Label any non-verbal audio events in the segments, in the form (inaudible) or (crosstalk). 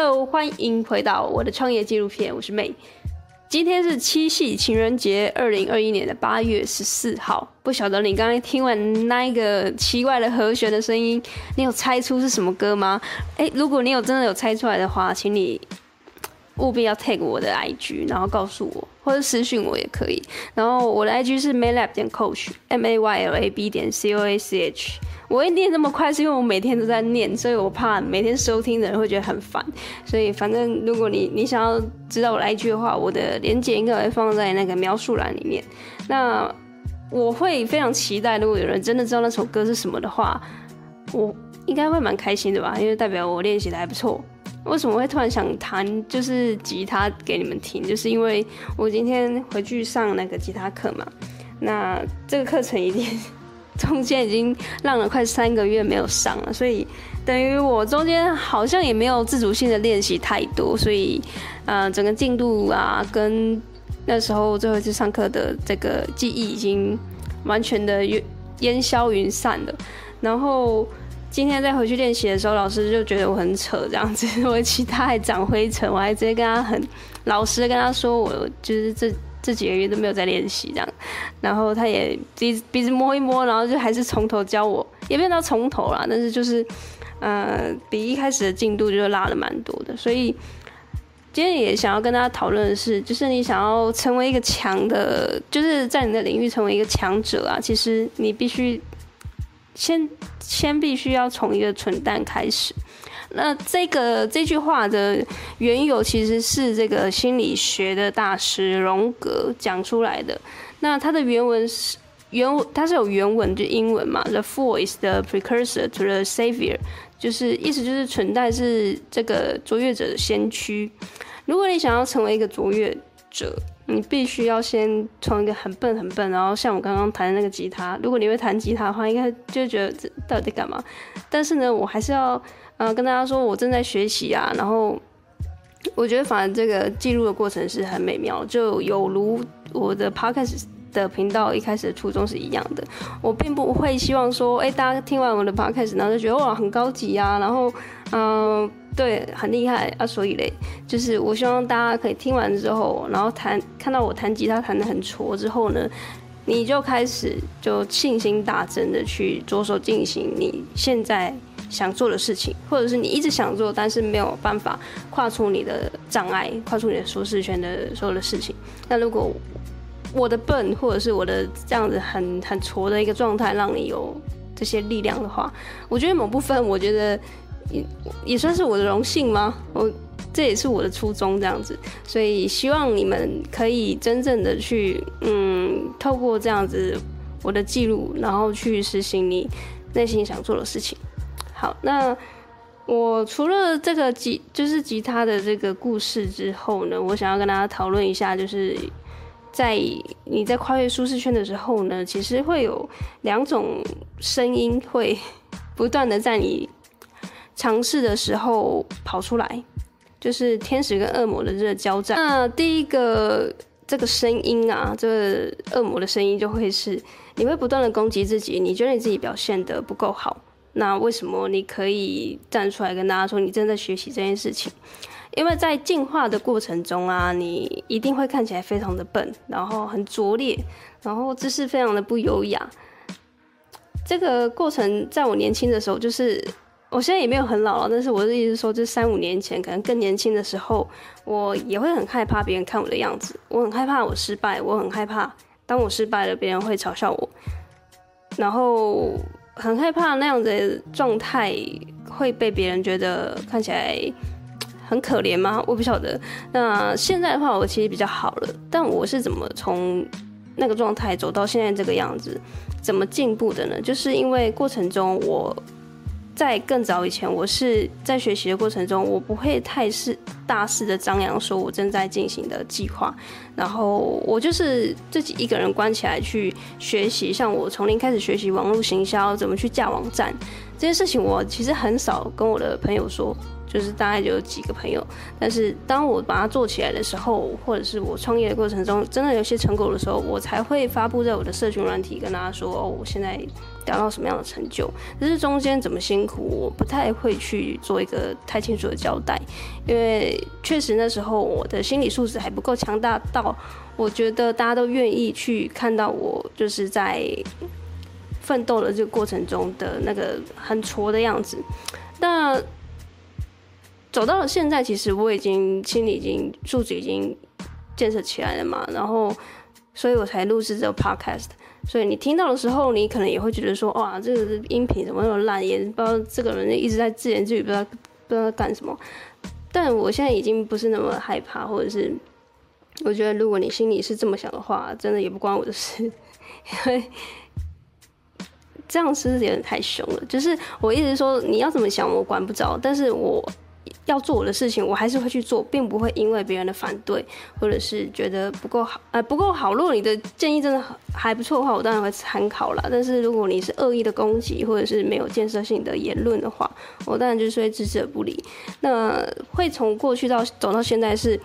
Hello，欢迎回到我的创业纪录片，我是 May。今天是七夕情人节，二零二一年的八月十四号。不晓得你刚才听完那一个奇怪的和弦的声音，你有猜出是什么歌吗？诶，如果你有真的有猜出来的话，请你务必要 tag 我的 IG，然后告诉我。或者私讯我也可以，然后我的 IG 是 maylab 点 coach，m a y l a b 点 c o a c h。我会念这么快，是因为我每天都在念，所以我怕每天收听的人会觉得很烦。所以反正如果你你想要知道我来一句的话，我的链接应该会放在那个描述栏里面。那我会非常期待，如果有人真的知道那首歌是什么的话，我应该会蛮开心的吧，因为代表我练习的还不错。为什么会突然想弹就是吉他给你们听？就是因为我今天回去上那个吉他课嘛。那这个课程一定中间已经浪了快三个月没有上了，所以等于我中间好像也没有自主性的练习太多，所以呃，整个进度啊跟那时候最后一次上课的这个记忆已经完全的烟消云散了，然后。今天再回去练习的时候，老师就觉得我很扯，这样子，我的吉他还长灰尘，我还直接跟他很老实的跟他说，我就是这这几个月都没有在练习这样，然后他也鼻子鼻子摸一摸，然后就还是从头教我，也没有到从头啦，但是就是呃比一开始的进度就拉了蛮多的，所以今天也想要跟大家讨论的是，就是你想要成为一个强的，就是在你的领域成为一个强者啊，其实你必须。先先必须要从一个蠢蛋开始。那这个这句话的缘由其实是这个心理学的大师荣格讲出来的。那他的原文是原文，它是有原文，就英文嘛。The fool is the precursor to the savior，就是意思就是存在是这个卓越者的先驱。如果你想要成为一个卓越者，你必须要先从一个很笨很笨，然后像我刚刚弹的那个吉他，如果你会弹吉他的话，应该就觉得这到底干嘛？但是呢，我还是要呃跟大家说，我正在学习啊。然后我觉得，反正这个记录的过程是很美妙，就有如我的 podcast 的频道一开始的初衷是一样的。我并不会希望说，哎，大家听完我的 podcast，然后就觉得哇很高级啊，然后嗯。对，很厉害啊！所以嘞，就是我希望大家可以听完之后，然后弹看到我弹吉他弹得很挫之后呢，你就开始就信心大增的去着手进行你现在想做的事情，或者是你一直想做但是没有办法跨出你的障碍，跨出你的舒适圈的所有的事情。那如果我的笨，或者是我的这样子很很挫的一个状态，让你有这些力量的话，我觉得某部分，我觉得。也也算是我的荣幸吗？我这也是我的初衷，这样子，所以希望你们可以真正的去，嗯，透过这样子我的记录，然后去实行你内心想做的事情。好，那我除了这个吉，就是吉他的这个故事之后呢，我想要跟大家讨论一下，就是在你在跨越舒适圈的时候呢，其实会有两种声音会 (laughs) 不断的在你。尝试的时候跑出来，就是天使跟恶魔的这个交战。那第一个这个声音啊，这个恶魔的声音就会是，你会不断的攻击自己，你觉得你自己表现得不够好。那为什么你可以站出来跟大家说你正在学习这件事情？因为在进化的过程中啊，你一定会看起来非常的笨，然后很拙劣，然后姿势非常的不优雅。这个过程在我年轻的时候就是。我现在也没有很老了，但是我的意思说，就三五年前，可能更年轻的时候，我也会很害怕别人看我的样子，我很害怕我失败，我很害怕当我失败了，别人会嘲笑我，然后很害怕那样的状态会被别人觉得看起来很可怜吗？我不晓得。那现在的话，我其实比较好了，但我是怎么从那个状态走到现在这个样子，怎么进步的呢？就是因为过程中我。在更早以前，我是在学习的过程中，我不会太是大肆的张扬说我正在进行的计划，然后我就是自己一个人关起来去学习。像我从零开始学习网络行销，怎么去架网站这件事情，我其实很少跟我的朋友说，就是大概就有几个朋友。但是当我把它做起来的时候，或者是我创业的过程中真的有些成果的时候，我才会发布在我的社群软体跟大家说哦，我现在。达到什么样的成就。只是中间怎么辛苦，我不太会去做一个太清楚的交代，因为确实那时候我的心理素质还不够强大到，我觉得大家都愿意去看到我就是在奋斗的这个过程中的那个很挫的样子。那走到了现在，其实我已经心里已经素质已经建设起来了嘛，然后，所以我才录制这个 podcast。所以你听到的时候，你可能也会觉得说，哇，这个音频怎么那么烂，也不知道这个人一直在自言自语，不知道不知道干什么。但我现在已经不是那么害怕，或者是我觉得，如果你心里是这么想的话，真的也不关我的事，(laughs) 因为这样是有点太凶了？就是我一直说你要怎么想，我管不着，但是我。要做我的事情，我还是会去做，并不会因为别人的反对，或者是觉得不够好，呃，不够好。如果你的建议真的还不错的话，我当然会参考啦。但是如果你是恶意的攻击，或者是没有建设性的言论的话，我当然就是会置之不理。那会从过去到走到现在是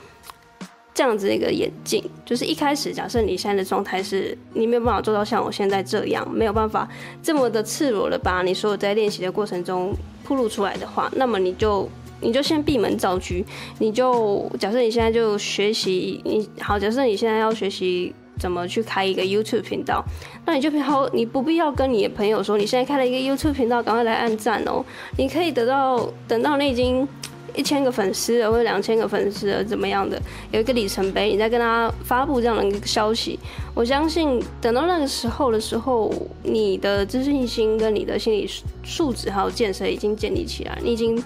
这样子的一个演进，就是一开始假设你现在的状态是你没有办法做到像我现在这样，没有办法这么的赤裸的把你所有在练习的过程中铺露出来的话，那么你就。你就先闭门造车，你就假设你现在就学习，你好，假设你现在要学习怎么去开一个 YouTube 频道，那你就好，你不必要跟你的朋友说你现在开了一个 YouTube 频道，赶快来按赞哦。你可以得到等到你已经一千个粉丝，或者两千个粉丝，怎么样的，有一个里程碑，你再跟他发布这样的一个消息，我相信等到那个时候的时候，你的自信心跟你的心理素质还有建设已经建立起来，你已经。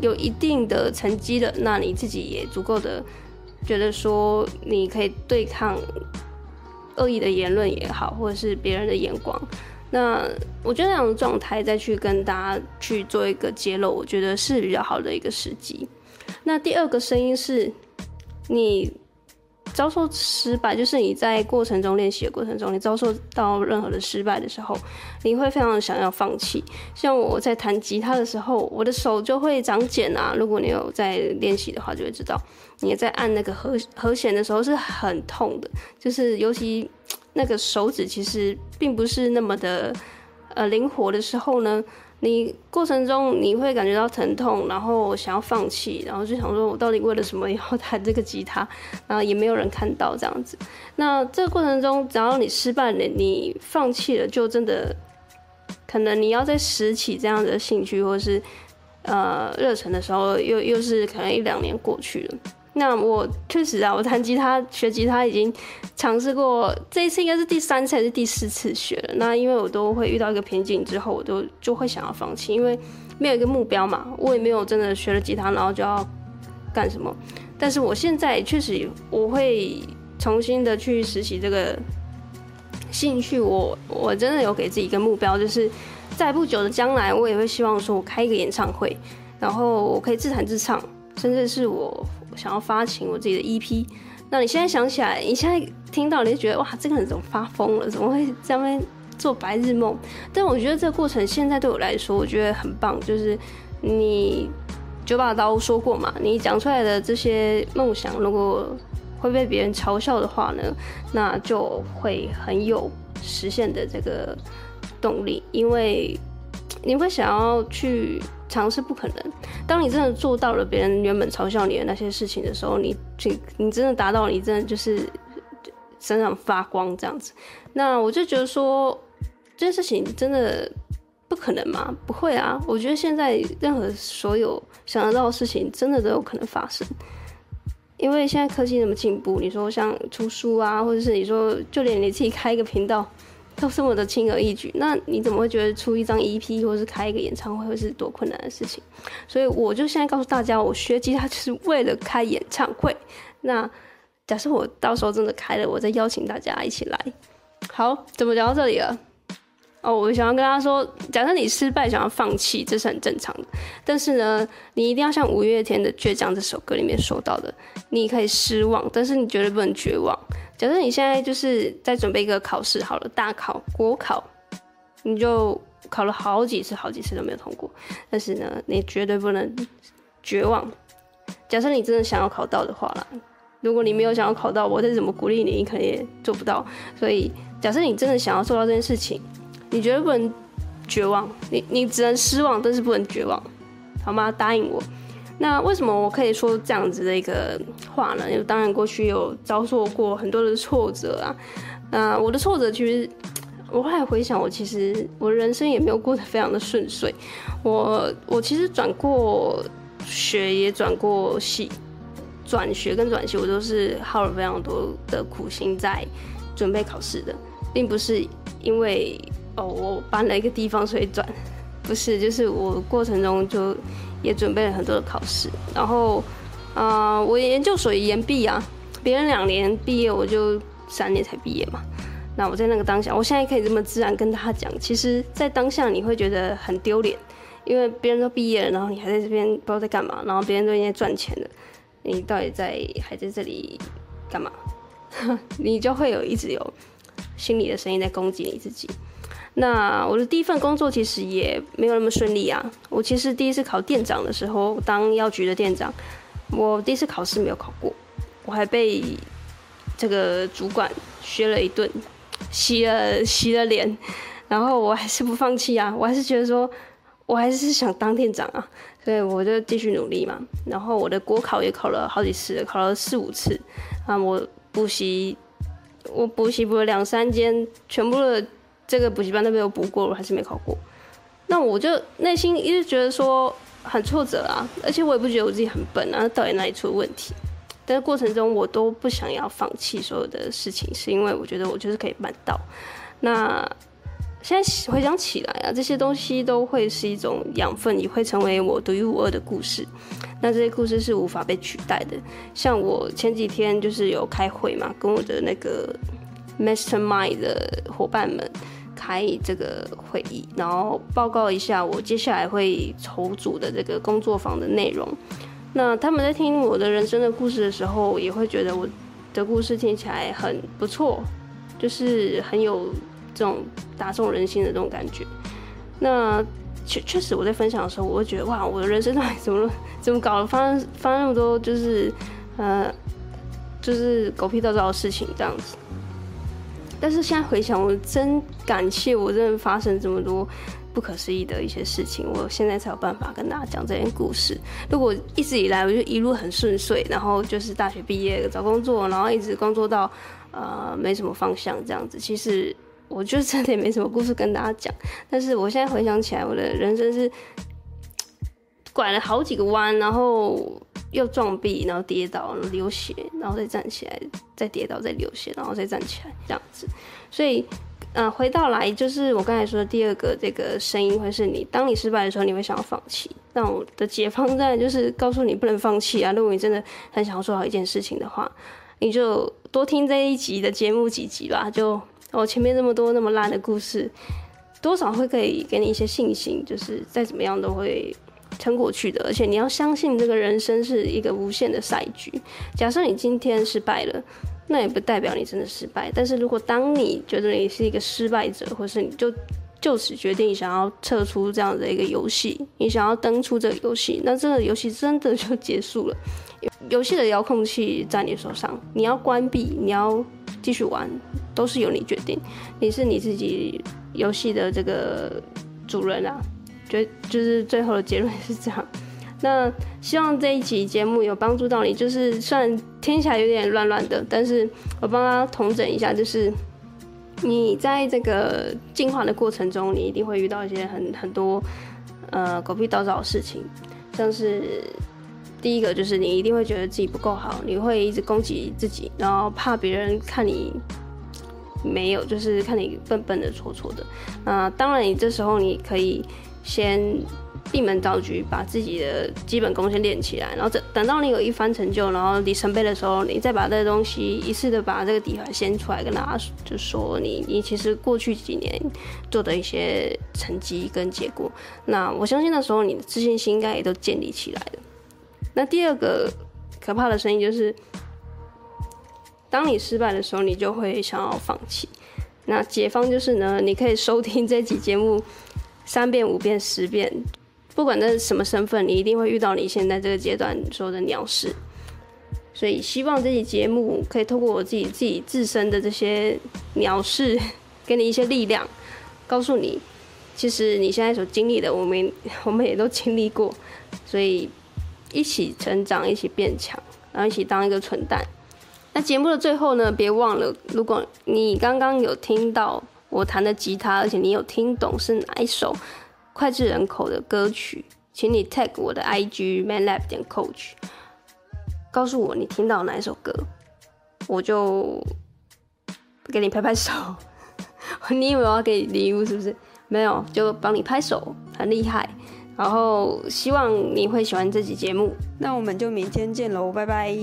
有一定的成绩的，那你自己也足够的觉得说，你可以对抗恶意的言论也好，或者是别人的眼光。那我觉得那种状态再去跟大家去做一个揭露，我觉得是比较好的一个时机。那第二个声音是你。遭受失败，就是你在过程中练习的过程中，你遭受到任何的失败的时候，你会非常想要放弃。像我在弹吉他的时候，我的手就会长茧啊。如果你有在练习的话，就会知道，你在按那个和和弦的时候是很痛的，就是尤其那个手指其实并不是那么的呃灵活的时候呢。你过程中你会感觉到疼痛，然后想要放弃，然后就想说，我到底为了什么要弹这个吉他？然后也没有人看到这样子。那这个过程中，只要你失败了，你放弃了，就真的可能你要再拾起这样的兴趣或是呃热忱的时候，又又是可能一两年过去了。那我确实啊，我弹吉他学吉他已经尝试过，这一次应该是第三次还是第四次学了。那因为我都会遇到一个瓶颈之后，我都就会想要放弃，因为没有一个目标嘛。我也没有真的学了吉他，然后就要干什么。但是我现在确实我会重新的去拾起这个兴趣。我我真的有给自己一个目标，就是在不久的将来，我也会希望说我开一个演唱会，然后我可以自弹自唱，甚至是我。想要发行我自己的 EP，那你现在想起来，你现在听到，你就觉得哇，这个人怎么发疯了？怎么会在那边做白日梦？但我觉得这个过程现在对我来说，我觉得很棒。就是你九把刀说过嘛，你讲出来的这些梦想，如果会被别人嘲笑的话呢，那就会很有实现的这个动力，因为你会想要去。尝试不可能。当你真的做到了别人原本嘲笑你的那些事情的时候，你你你真的达到，你真的就是身上发光这样子。那我就觉得说，这件事情真的不可能吗？不会啊！我觉得现在任何所有想得到的事情，真的都有可能发生。因为现在科技那么进步，你说像出书啊，或者是你说就连你自己开一个频道。都这么的轻而易举，那你怎么会觉得出一张 EP 或是开一个演唱会会是多困难的事情？所以我就现在告诉大家，我学吉他就是为了开演唱会。那假设我到时候真的开了，我再邀请大家一起来。好，怎么聊到这里了？哦，我想要跟大家说，假设你失败想要放弃，这是很正常的。但是呢，你一定要像五月天的《倔强》这首歌里面说到的，你可以失望，但是你绝对不能绝望。假设你现在就是在准备一个考试，好了，大考、国考，你就考了好几次、好几次都没有通过，但是呢，你绝对不能绝望。假设你真的想要考到的话啦，如果你没有想要考到，我再怎么鼓励你，你可能也做不到。所以，假设你真的想要做到这件事情，你绝对不能绝望，你你只能失望，但是不能绝望，好吗？答应我。那为什么我可以说这样子的一个话呢？因为当然过去有遭受过很多的挫折啊，呃，我的挫折其实我后来回想，我其实我人生也没有过得非常的顺遂，我我其实转过学也转过系，转学跟转系我都是耗了非常多的苦心在准备考试的，并不是因为哦我搬了一个地方所以转，不是，就是我过程中就。也准备了很多的考试，然后，啊、呃，我研究所也延毕啊，别人两年毕业，我就三年才毕业嘛。那我在那个当下，我现在可以这么自然跟他讲，其实，在当下你会觉得很丢脸，因为别人都毕业了，然后你还在这边不知道在干嘛，然后别人都已经赚钱了，你到底在还在这里干嘛？(laughs) 你就会有一直有心里的声音在攻击你自己。那我的第一份工作其实也没有那么顺利啊。我其实第一次考店长的时候，当药局的店长，我第一次考试没有考过，我还被这个主管削了一顿，洗了洗了脸，然后我还是不放弃啊，我还是觉得说，我还是想当店长啊，所以我就继续努力嘛。然后我的国考也考了好几次，考了四五次啊，我补习，我补习补了两三间，全部的。这个补习班都没有补过，我还是没考过。那我就内心一直觉得说很挫折啊，而且我也不觉得我自己很笨啊，到底哪里出了问题？但是过程中我都不想要放弃所有的事情，是因为我觉得我就是可以办到。那现在回想起来啊，这些东西都会是一种养分，也会成为我独一无二的故事。那这些故事是无法被取代的。像我前几天就是有开会嘛，跟我的那个 Mastermind 的伙伴们。开这个会议，然后报告一下我接下来会筹组的这个工作坊的内容。那他们在听我的人生的故事的时候，也会觉得我的故事听起来很不错，就是很有这种打中人心的这种感觉。那确确实我在分享的时候，我会觉得哇，我的人生到底怎么怎么搞的，发 (laughs) 生发生那么多就是呃就是狗屁倒灶的事情这样子。但是现在回想，我真感谢我真的发生这么多不可思议的一些事情，我现在才有办法跟大家讲这件故事。如果一直以来我就一路很顺遂，然后就是大学毕业找工作，然后一直工作到呃没什么方向这样子，其实我就真的也没什么故事跟大家讲。但是我现在回想起来，我的人生是拐了好几个弯，然后。又撞壁，然后跌倒，流血，然后再站起来，再跌倒，再流血，然后再站起来，这样子。所以，呃，回到来就是我刚才说的第二个这个声音，会是你当你失败的时候，你会想要放弃。那我的解放在就是告诉你不能放弃啊！如果你真的很想要做好一件事情的话，你就多听这一集的节目几集吧。就我前面这么多那么烂的故事，多少会可以给你一些信心，就是再怎么样都会。撑过去的，而且你要相信这个人生是一个无限的赛局。假设你今天失败了，那也不代表你真的失败。但是如果当你觉得你是一个失败者，或是你就就此决定想要撤出这样的一个游戏，你想要登出这个游戏，那这个游戏真的就结束了。游戏的遥控器在你手上，你要关闭，你要继续玩，都是由你决定。你是你自己游戏的这个主人啊。就就是最后的结论是这样，那希望这一集节目有帮助到你。就是虽然听起来有点乱乱的，但是我帮他统整一下，就是你在这个进化的过程中，你一定会遇到一些很很多呃狗屁倒灶的事情，像是第一个就是你一定会觉得自己不够好，你会一直攻击自己，然后怕别人看你。没有，就是看你笨笨的、错错的。那当然，你这时候你可以先闭门造车，把自己的基本功先练起来，然后等等到你有一番成就，然后里程碑的时候，你再把这个东西一次的把这个底牌掀出来，跟大家就说你你其实过去几年做的一些成绩跟结果。那我相信那时候你的自信心应该也都建立起来了。那第二个可怕的声音就是。当你失败的时候，你就会想要放弃。那解方就是呢，你可以收听这期节目三遍、五遍、十遍，不管那是什么身份，你一定会遇到你现在这个阶段说的鸟事。所以希望这期节目可以透过我自己自己自身的这些鸟事，给你一些力量，告诉你其实你现在所经历的，我们 (laughs) 我们也都经历过，所以一起成长，一起变强，然后一起当一个蠢蛋。那节目的最后呢，别忘了，如果你刚刚有听到我弹的吉他，而且你有听懂是哪一首脍炙人口的歌曲，请你 tag 我的 IG manlab 点 coach，告诉我你听到哪一首歌，我就给你拍拍手。(laughs) 你以为我要给你礼物是不是？没有，就帮你拍手，很厉害。然后希望你会喜欢这集节目，那我们就明天见喽，拜拜。